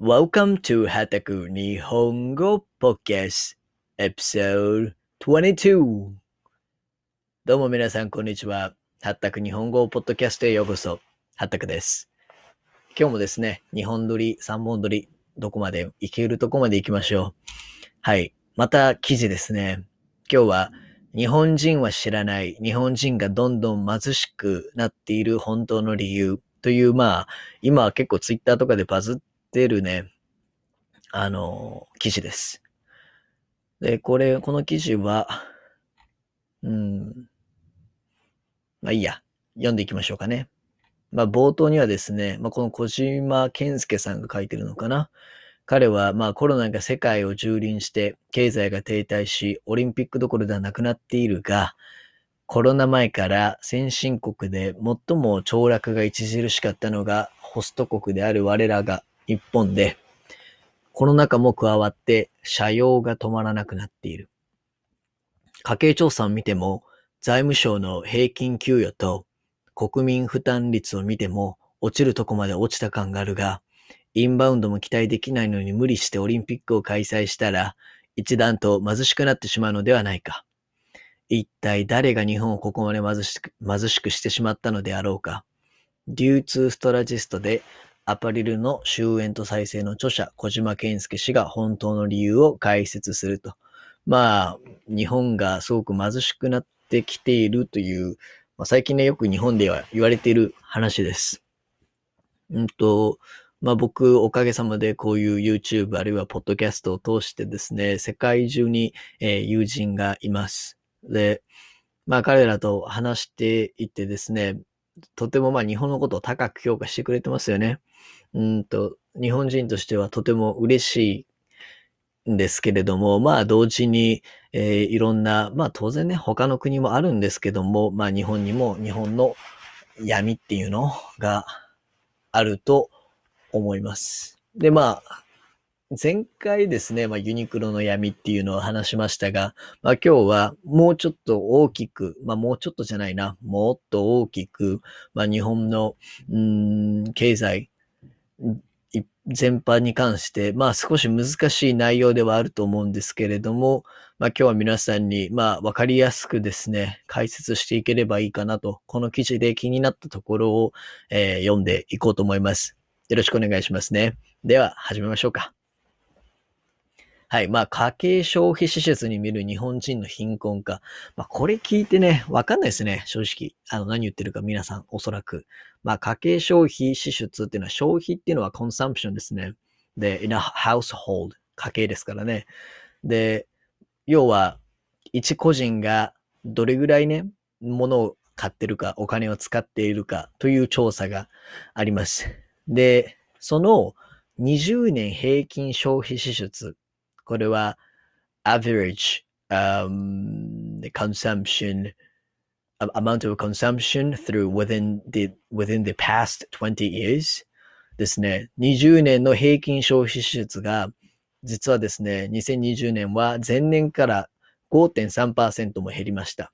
Welcome to はたく日本語 Podcast Episode 22どうも皆さんこんにちは。はったく日本語ポッドキャストへようこそ。はったくです。今日もですね、日本撮り、3本撮り、どこまで行けるとこまで行きましょう。はい。また記事ですね。今日は日本人は知らない日本人がどんどん貧しくなっている本当の理由という、まあ、今は結構ツイッターとかでバズってるね、あの、記事です。で、これ、この記事は、うん、まあいいや、読んでいきましょうかね。まあ冒頭にはですね、まあこの小島健介さんが書いてるのかな。彼はまあコロナが世界を蹂躙して経済が停滞し、オリンピックどころではなくなっているが、コロナ前から先進国で最も凋落が著しかったのがホスト国である我らが日本で、コロナ禍も加わって社用が止まらなくなっている。家計調査を見ても、財務省の平均給与と国民負担率を見ても落ちるとこまで落ちた感があるが、インバウンドも期待できないのに無理してオリンピックを開催したら、一段と貧しくなってしまうのではないか。一体誰が日本をここまで貧しく貧しくしてしまったのであろうか。流通ストラジストでアパレルの終焉と再生の著者、小島健介氏が本当の理由を解説すると。まあ、日本がすごく貧しくなってきているという、まあ、最近ね、よく日本では言われている話です。うんと、まあ僕、おかげさまでこういう YouTube あるいはポッドキャストを通してですね、世界中に、えー友人がいます。で、まあ彼らと話していてですね、とてもまあ日本のことを高く評価してくれてますよね。うんと、日本人としてはとても嬉しいんですけれども、まあ同時に、えーいろんな、まあ当然ね、他の国もあるんですけども、まあ日本にも日本の闇っていうのがあると思います。で、まあ、前回ですね、まあユニクロの闇っていうのを話しましたが、まあ今日はもうちょっと大きく、まあもうちょっとじゃないな、もっと大きく、まあ日本の、うん、経済、全般に関して、まあ少し難しい内容ではあると思うんですけれども、まあ今日は皆さんに、まあわかりやすくですね、解説していければいいかなと、この記事で気になったところを、えー読んでいこうと思います。よろしくお願いしますね。では始めましょうか。はい。まあ、家計消費支出に見る日本人の貧困化。まあ、これ聞いてね、わかんないですね。正直。あの、何言ってるか皆さん、おそらく。まあ、家計消費支出っていうのは、消費っていうのはコンサンプションですね。で、in a household。家計ですからね。で、要は、一個人がどれぐらいね、物を買ってるか、お金を使っているかという調査があります。で、その20年平均消費支出。これは average、um, consumption amount of consumption through within the within the past 20 years ですね。20年の平均消費支出が実はですね、2020年は前年から5.3%も減りました。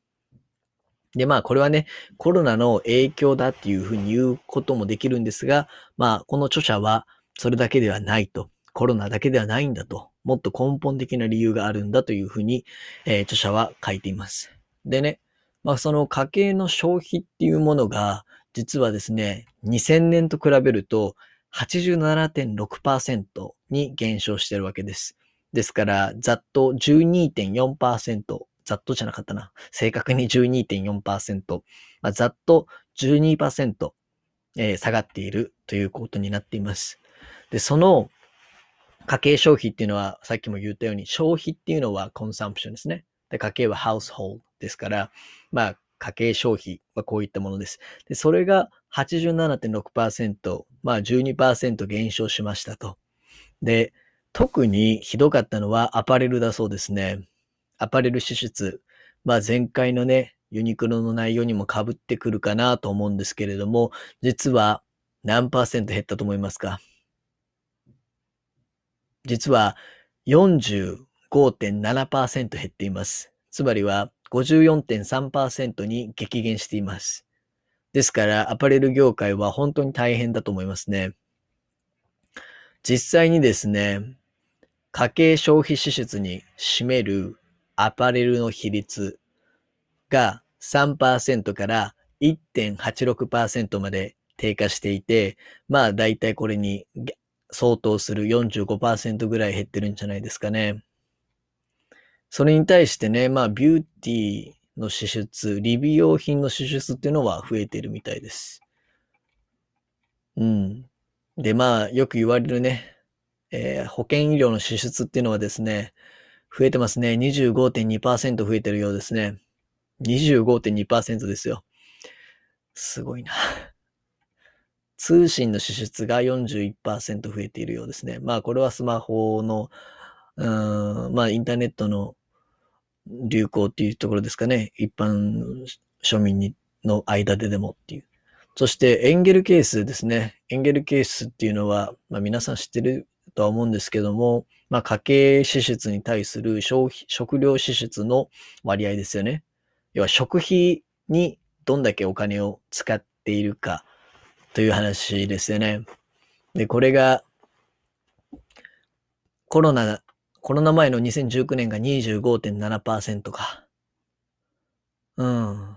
で、まあ、これはね、コロナの影響だっていうふうに言うこともできるんですが、まあ、この著者はそれだけではないと。コロナだけではないんだと。もっと根本的な理由があるんだというふうに、えー著者は書いています。でね、まあ、その家計の消費っていうものが、実はですね、2000年と比べると87.6%に減少してるわけです。ですから、ざっと12.4%、ざっとじゃなかったな。正確に12.4%、まあ、ざっと12%、えー下がっているということになっています。で、その家計消費っていうのは、さっきも言ったように、消費っていうのはコンサンプションですね。で、家計は household ですから、まあ、家計消費はこういったものです。で、それが87.6%、まあ12%減少しましたと。で、特にひどかったのはアパレルだそうですね。アパレル支出。まあ前回のね、ユニクロの内容にも被ってくるかなと思うんですけれども、実は何パーセント減ったと思いますか？実は45.7%減っています。つまりは54.3%に激減しています。ですから、アパレル業界は本当に大変だと思いますね。実際にですね、家計消費支出に占めるアパレルの比率が3%から1.86%まで低下していて、まあ大体これに相当する45%ぐらい減ってるんじゃないですかね。それに対してね、まあビューティーの支出、理美容品の支出っていうのは増えてるみたいです。うん。で、まあよく言われるね、えー、保険医療の支出っていうのはですね、増えてますね。25.2%増えてるようですね。25.2%ですよ。すごいな。通信の支出が41%増えているようですね。まあこれはスマホの、うん、まあインターネットの流行っていうところですかね。一般庶民にの間ででもっていう。そしてエンゲル係数ですね。エンゲル係数っていうのは、まあ皆さん知ってるとは思うんですけども、まあ家計支出に対する消費、食料支出の割合ですよね。要は食費にどんだけお金を使っているかという話ですよね。で、これがコロナ、コロナ前の2019年が25.7%か。うん。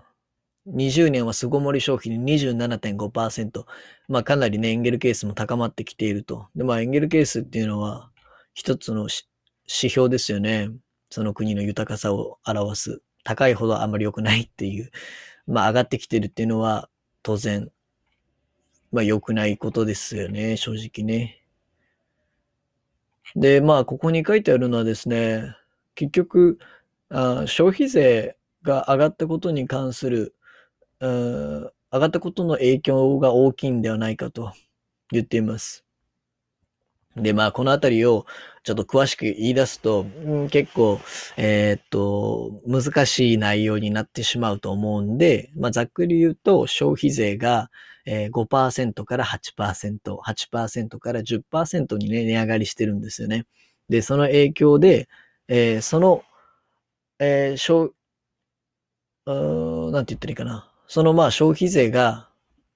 20年は巣ごもり消費に27.5%。まあかなりね、エンゲル係数も高まってきていると。で、まあエンゲル係数っていうのは一つの指標ですよね。その国の豊かさを表す。高いほどあまり良くないっていう。まあ上がってきてるっていうのは当然、まあ良くないことですよね。正直ね。で、まあここに書いてあるのはですね、結局、あ消費税が上がったことに関する上がったことの影響が大きいんではないかと言っています。で、まあ、このあたりをちょっと詳しく言い出すと、うん、結構、えー、っと、難しい内容になってしまうと思うんで、まあ、ざっくり言うと、消費税が、えー、5%から8%、8%から10%にね、値上がりしてるんですよね。で、その影響で、えー、その、えー、消、うなんて言ったらいいかな。そのまあ消費税が、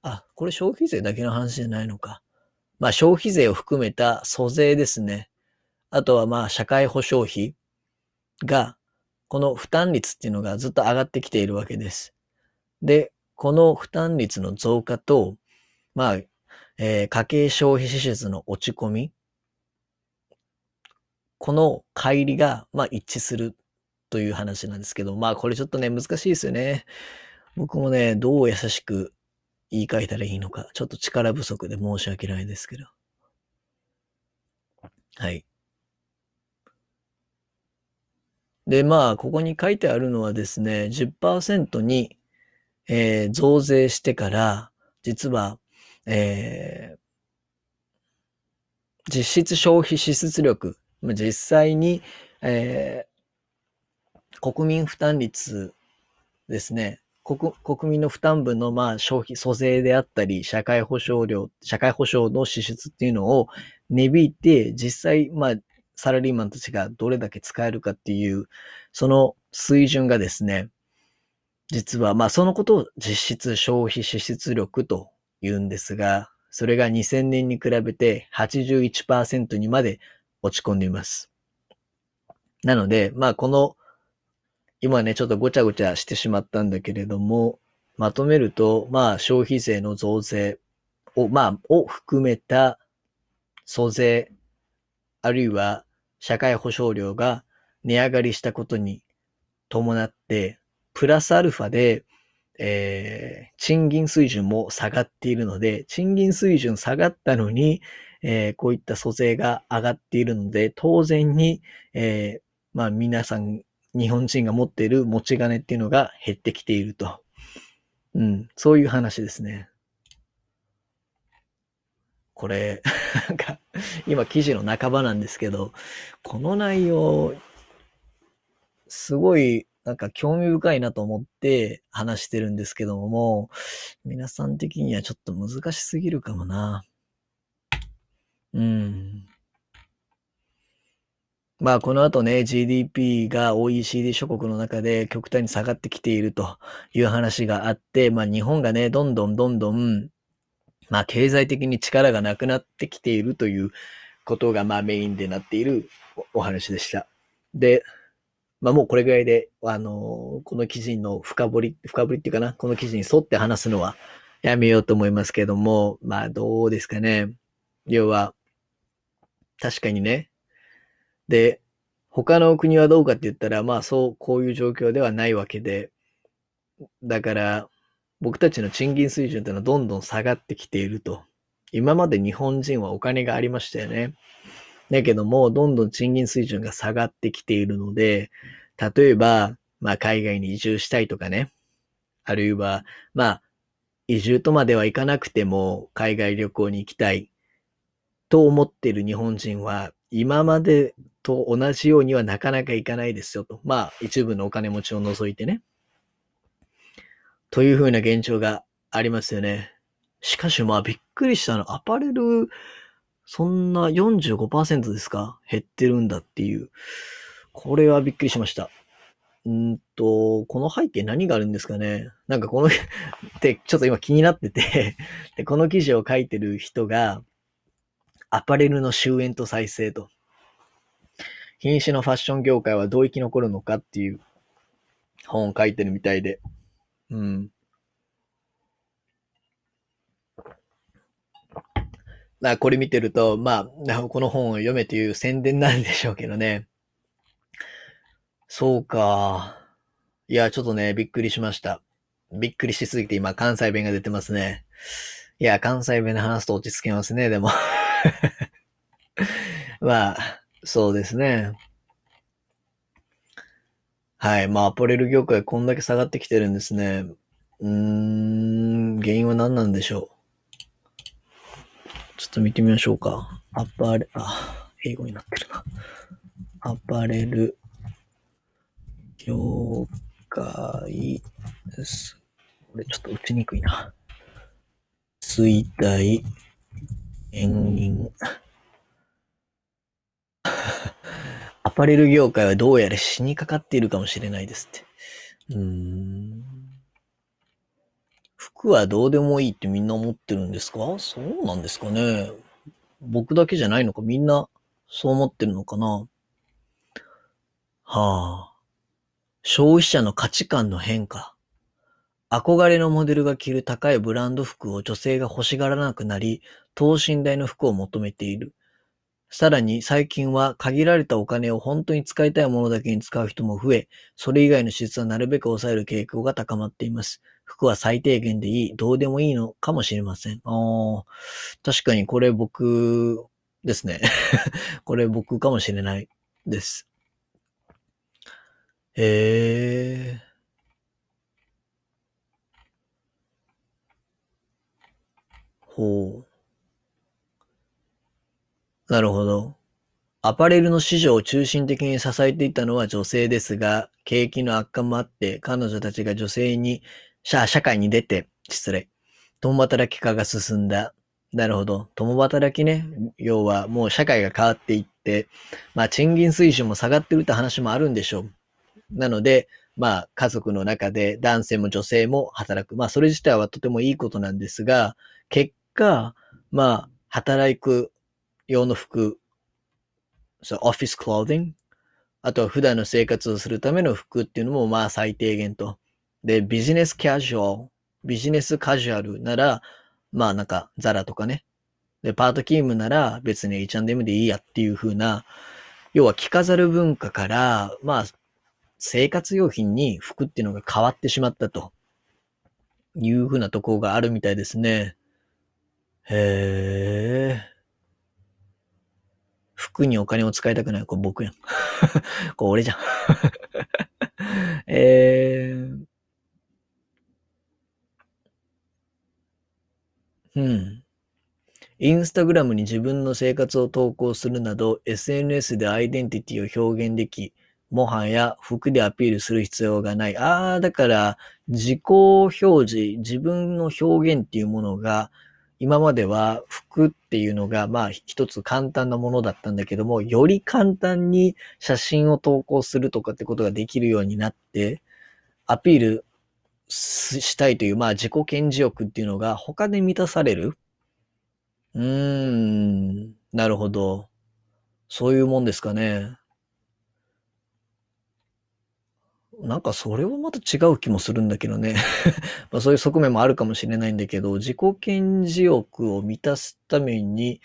あ、これ消費税だけの話じゃないのか。まあ消費税を含めた租税ですね。あとはまあ社会保障費が、この負担率っていうのがずっと上がってきているわけです。で、この負担率の増加と、まあ、えー、家計消費支出の落ち込み、この乖離が、まあ一致するという話なんですけど、まあこれちょっとね、難しいですよね。僕もね、どう優しく言い換えたらいいのか、ちょっと力不足で申し訳ないですけど。はい。で、まあ、ここに書いてあるのはですね、10%に、えー、増税してから、実は、えー、実質消費支出力、実際に、えー、国民負担率ですね、国国民の負担分のまあ消費、租税であったり、社会保障料、社会保障の支出っていうのを値引いて、実際、まあ、サラリーマンたちがどれだけ使えるかっていう、その水準がですね、実は、まあ、そのことを実質消費支出力と言うんですが、それが2000年に比べて81%にまで落ち込んでいます。なので、まあ、この今ね、ちょっとごちゃごちゃしてしまったんだけれども、まとめると、まあ、消費税の増税を、まあ、を含めた租税、あるいは社会保障料が値上がりしたことに伴って、プラスアルファで、えー、賃金水準も下がっているので、賃金水準下がったのに、えー、こういった租税が上がっているので、当然に、えー、まあ皆さん日本人が持っている持ち金っていうのが減ってきていると。うん、そういう話ですね。これ、なんか、今記事の半ばなんですけど、この内容、すごい、なんか興味深いなと思って話してるんですけども、皆さん的にはちょっと難しすぎるかもな。うん。まあ、この後ね、GDP が OECD 諸国の中で極端に下がってきているという話があって、まあ、日本がね、どんどんどんどん、まあ、経済的に力がなくなってきているということがまあメインでなっているお話でした。で、まあもうこれぐらいで、あの、この記事の深掘り、深掘りっていうかな、この記事に沿って話すのはやめようと思いますけども、まあどうですかね。要は、確かにね。で、他の国はどうかって言ったら、まあそう、こういう状況ではないわけで、だから、僕たちの賃金水準っていうのはどんどん下がってきていると。今まで日本人はお金がありましたよね。だけども、どんどん賃金水準が下がってきているので、例えば、まあ海外に移住したいとかね。あるいは、まあ、移住とまではいかなくても海外旅行に行きたいと思っている日本人は、今までと同じようにはなかなかいかないですよと。まあ、一部のお金持ちを除いてね。というふうな現状がありますよね。しかしまあびっくりしたの。アパレル、そんな45%ですか？減ってるんだっていう。これはびっくりしました。うんと、この背景何があるんですかね？なんかこの ってちょっと今気になってて で、この記事を書いてる人が、アパレルの終焉と再生と。瀕死のファッション業界はどう生き残るのかっていう本を書いてるみたいで。うん。まあ、これ見てると、まあ、この本を読めという宣伝なんでしょうけどね。そうか。いや、ちょっとね、びっくりしました。びっくりしすぎて今、関西弁が出てますね。いや、関西弁で話すと落ち着けますね、でも まあ、そうですね。はい。まあ、アパレル業界こんだけ下がってきてるんですね。うーん、原因は何なんでしょう？ちょっと見てみましょうか。アパレル、あ、英語になってるな。アパレル業界す。これちょっと打ちにくいな。衰退、延因。アパレル業界はどうやら死にかかっているかもしれないですって。うーん。服はどうでもいいってみんな思ってるんですか？そうなんですかね。僕だけじゃないのかみんなそう思ってるのかな？はあ。消費者の価値観の変化。憧れのモデルが着る高いブランド服を女性が欲しがらなくなり、等身大の服を求めている。さらに最近は限られたお金を本当に使いたいものだけに使う人も増え、それ以外の支出はなるべく抑える傾向が高まっています。服は最低限でいい、どうでもいいのかもしれません。あ確かにこれ僕ですね。これ僕かもしれないです。へえ。ほう。なるほど。アパレルの市場を中心的に支えていたのは女性ですが、景気の悪化もあって、彼女たちが女性に、社社会に出て、失礼。共働き化が進んだ。なるほど。共働きね。要はもう社会が変わっていって、まあ賃金水準も下がってるって話もあるんでしょう。なので、まあ家族の中で男性も女性も働く。まあそれ自体はとてもいいことなんですが、結果、まあ働く用の服、そう、オフィスクローディング、あとは普段の生活をするための服っていうのもまあ最低限と。で、ビジネスキャジュアル、ビジネスカジュアルなら、まあなんかザラとかね。で、パート勤務なら別に H&M でいいやっていう風な、要は着飾る文化から、まあ生活用品に服っていうのが変わってしまったという風なところがあるみたいですね。へえ。服にお金を使いたくない。これ僕やん。これ俺じゃん。えー。うん。インスタグラムに自分の生活を投稿するなど、SNS でアイデンティティを表現でき、もはや服でアピールする必要がない。ああ、だから、自己表示、自分の表現っていうものが、今までは服っていうのが、まあ一つ簡単なものだったんだけども、より簡単に写真を投稿するとかってことができるようになって、アピールしたいという、まあ自己顕示欲っていうのが他で満たされる？うーん、なるほど。そういうもんですかね。なんかそれはまた違う気もするんだけどね。まあそういう側面もあるかもしれないんだけど、自己顕示欲を満たすために、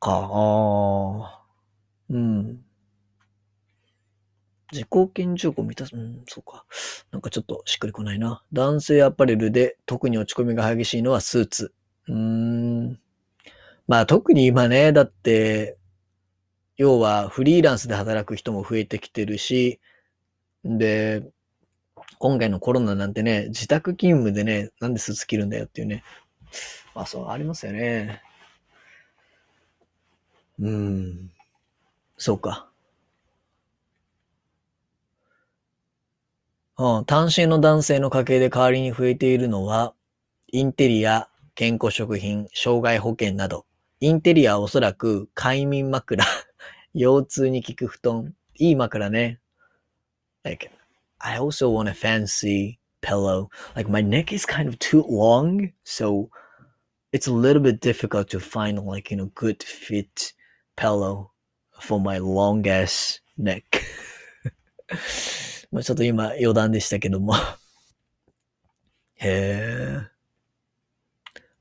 か、ああ、うん。自己顕示欲を満たす、うん、そうか。なんかちょっとしっくりこないな。男性アパレルで特に落ち込みが激しいのはスーツ。うーん。まあ特に今ね、だって、要はフリーランスで働く人も増えてきてるし、で、今回のコロナなんてね、自宅勤務でね、なんでスーツ着るんだよっていうね。まあそう、ありますよね。うん。そうか。うん、単身の男性の家計で代わりに増えているのは、インテリア、健康食品、障害保険など。インテリアはおそらく快眠枕、腰痛に効く布団。いい枕ね。Like, I also want a fancy pillow. Like, my neck is kind of too long, so it's a little bit difficult to find, like, you know, good fit pillow for my long ass neck. まあちょっと今余談でしたけども へえ。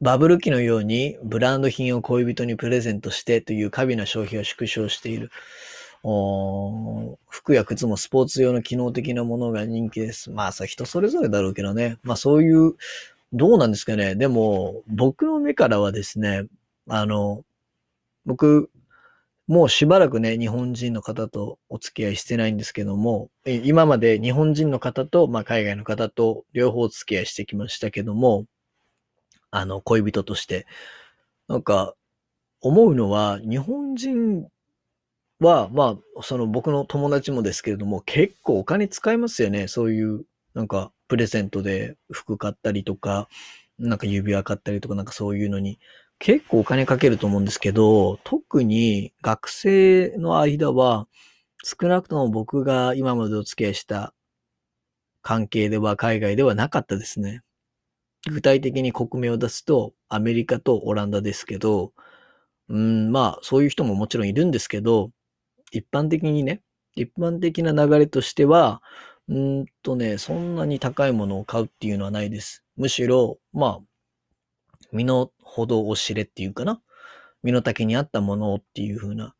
バブル期のようにブランド品を恋人にプレゼントしてという過敏な消費を縮小している。お服や靴もスポーツ用の機能的なものが人気です。まあさ、人それぞれだろうけどね。まあそういう、どうなんですかね。でも、僕の目からはですね、あの、僕、もうしばらくね、日本人の方とお付き合いしてないんですけども、今まで日本人の方と、まあ、海外の方と両方お付き合いしてきましたけども、あの、恋人として。なんか、思うのは、日本人は、まあ、その僕の友達もですけれども、結構お金使いますよね。そういう、なんか、プレゼントで服買ったりとか、なんか指輪買ったりとか、なんかそういうのに、結構お金かけると思うんですけど、特に学生の間は、少なくとも僕が今までお付き合いした関係では海外ではなかったですね。具体的に国名を出すとアメリカとオランダですけど、うん、まあそういう人ももちろんいるんですけど、一般的にね、一般的な流れとしては、うんとね、そんなに高いものを買うっていうのはないです。むしろ、まあ、身の程を知れっていうかな。身の丈に合ったものっていう風な。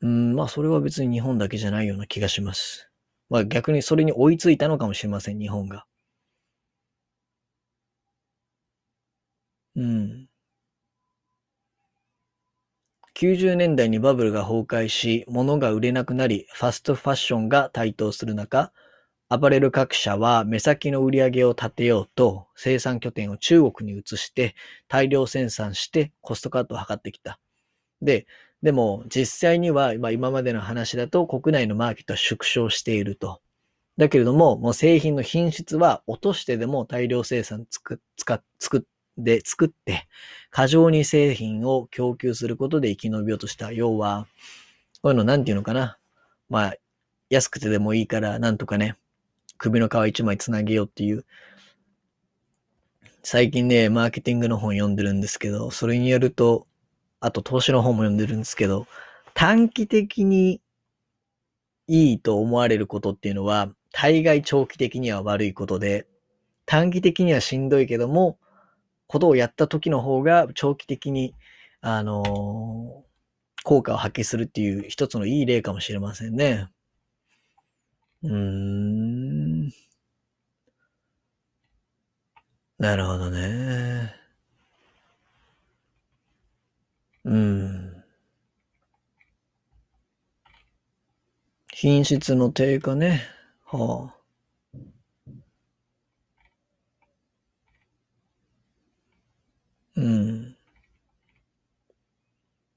うん、まあそれは別に日本だけじゃないような気がします。まあ逆にそれに追いついたのかもしれません、日本が。うん。90年代にバブルが崩壊し、物が売れなくなり、ファストファッションが台頭する中、アパレル各社は目先の売り上げを立てようと生産拠点を中国に移して大量生産してコストカットを図ってきた。で、でも実際には今までの話だと国内のマーケットは縮小していると。だけれども、もう製品の品質は落としてでも大量生産つく、つか、作で作って、過剰に製品を供給することで生き延びようとした。要は、こういうのなんていうのかな。まあ、安くてでもいいから、なんとかね、首の皮一枚つなげようっていう。最近ね、マーケティングの本読んでるんですけど、それによると、あと投資の本も読んでるんですけど、短期的にいいと思われることっていうのは、大概長期的には悪いことで、短期的にはしんどいけども、ことをやった時の方が長期的に、あのー、効果を発揮するっていう一つのいい例かもしれませんね。うーん。なるほどね。うん。品質の低下ね。はあ。うん。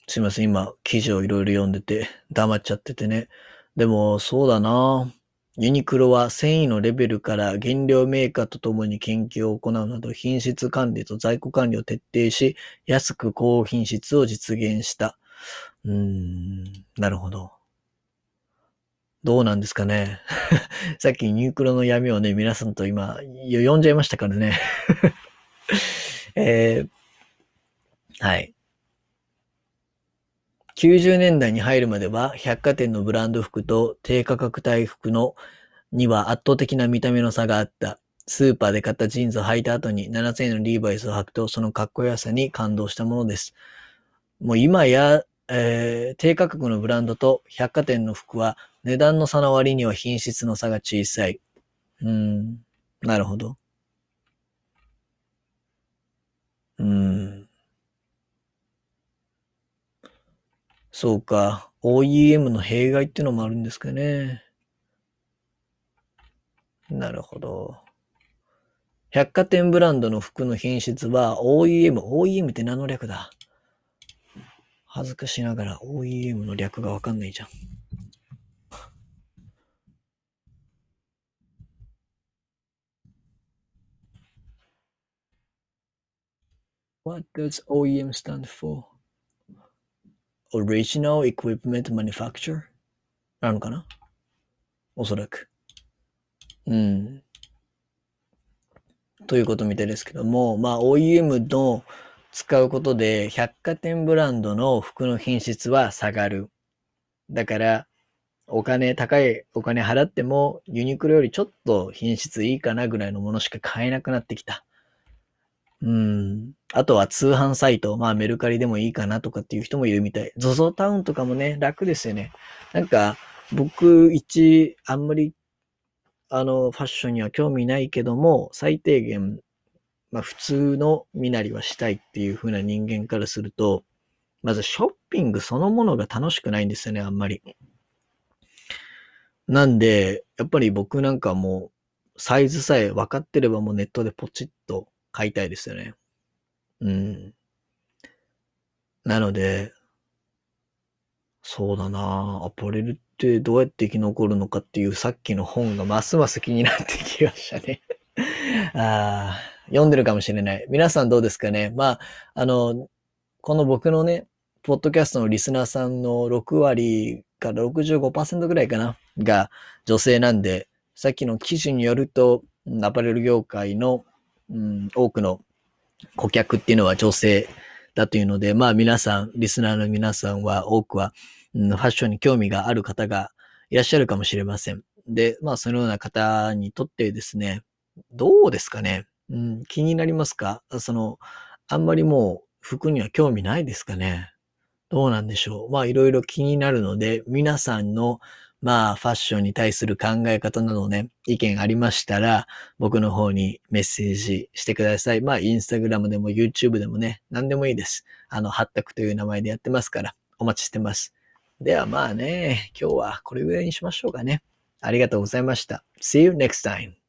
すいません、今、記事をいろいろ読んでて、黙っちゃっててね。でも、そうだな。ユニクロは繊維のレベルから原料メーカーとともに研究を行うなど品質管理と在庫管理を徹底し、安く高品質を実現した。うーん、なるほど。どうなんですかね。さっきユニクロの闇をね、皆さんと今、読んじゃいましたからね。えー、はい。90年代に入るまでは百貨店のブランド服と低価格帯服のには圧倒的な見た目の差があった。スーパーで買ったジーンズを履いた後に7000円のリーバイスを履くとそのかっこよさに感動したものです。もう今や、えー、低価格のブランドと百貨店の服は値段の差の割には品質の差が小さい。うん、なるほど。うん。そうか。OEM の弊害っていうのもあるんですかね。なるほど。百貨店ブランドの服の品質は OEM、OEM って何の略だ？恥ずかしながら OEM の略がわかんないじゃん。What does OEM stand for? Original Equipment Manufacturer? なのかな？おそらく。うん。ということみたいですけども、まあ OEM の使うことで百貨店ブランドの服の品質は下がる。だから、お金、高いお金払ってもユニクロよりちょっと品質いいかなぐらいのものしか買えなくなってきた。うん。あとは通販サイト、まあメルカリでもいいかなとかっていう人もいるみたい。ZOZO タウンとかもね、楽ですよね。なんか、僕一、あんまりあの、ファッションには興味ないけども、最低限、まあ普通の身なりはしたいっていう風な人間からすると、まずショッピングそのものが楽しくないんですよね、あんまり。なんで、やっぱり僕なんかもう、サイズさえ分かってればもうネットでポチッと買いたいですよね。うん。なので、そうだなアパレルってどうやって生き残るのかっていうさっきの本がますます気になってきましたね ああ、読んでるかもしれない。皆さんどうですかねまあ、あの、この僕のね、ポッドキャストのリスナーさんの6割から65%ぐらいかなが女性なんで、さっきの記事によると、アパレル業界の、うん、多くの顧客っていうのは女性だというので、まあ皆さん、リスナーの皆さんは多くは、うん、ファッションに興味がある方がいらっしゃるかもしれません。で、まあそのような方にとってですね、どうですかね、うん、気になりますか？その、あんまりもう服には興味ないですかね？どうなんでしょう？まあいろいろ気になるので、皆さんのまあ、ファッションに対する考え方などね、意見ありましたら、僕の方にメッセージしてください。まあ、インスタグラムでも YouTube でもね、何でもいいです。あの、ハッタクという名前でやってますから、お待ちしてます。ではまあね、今日はこれぐらいにしましょうかね。ありがとうございました。See you next time.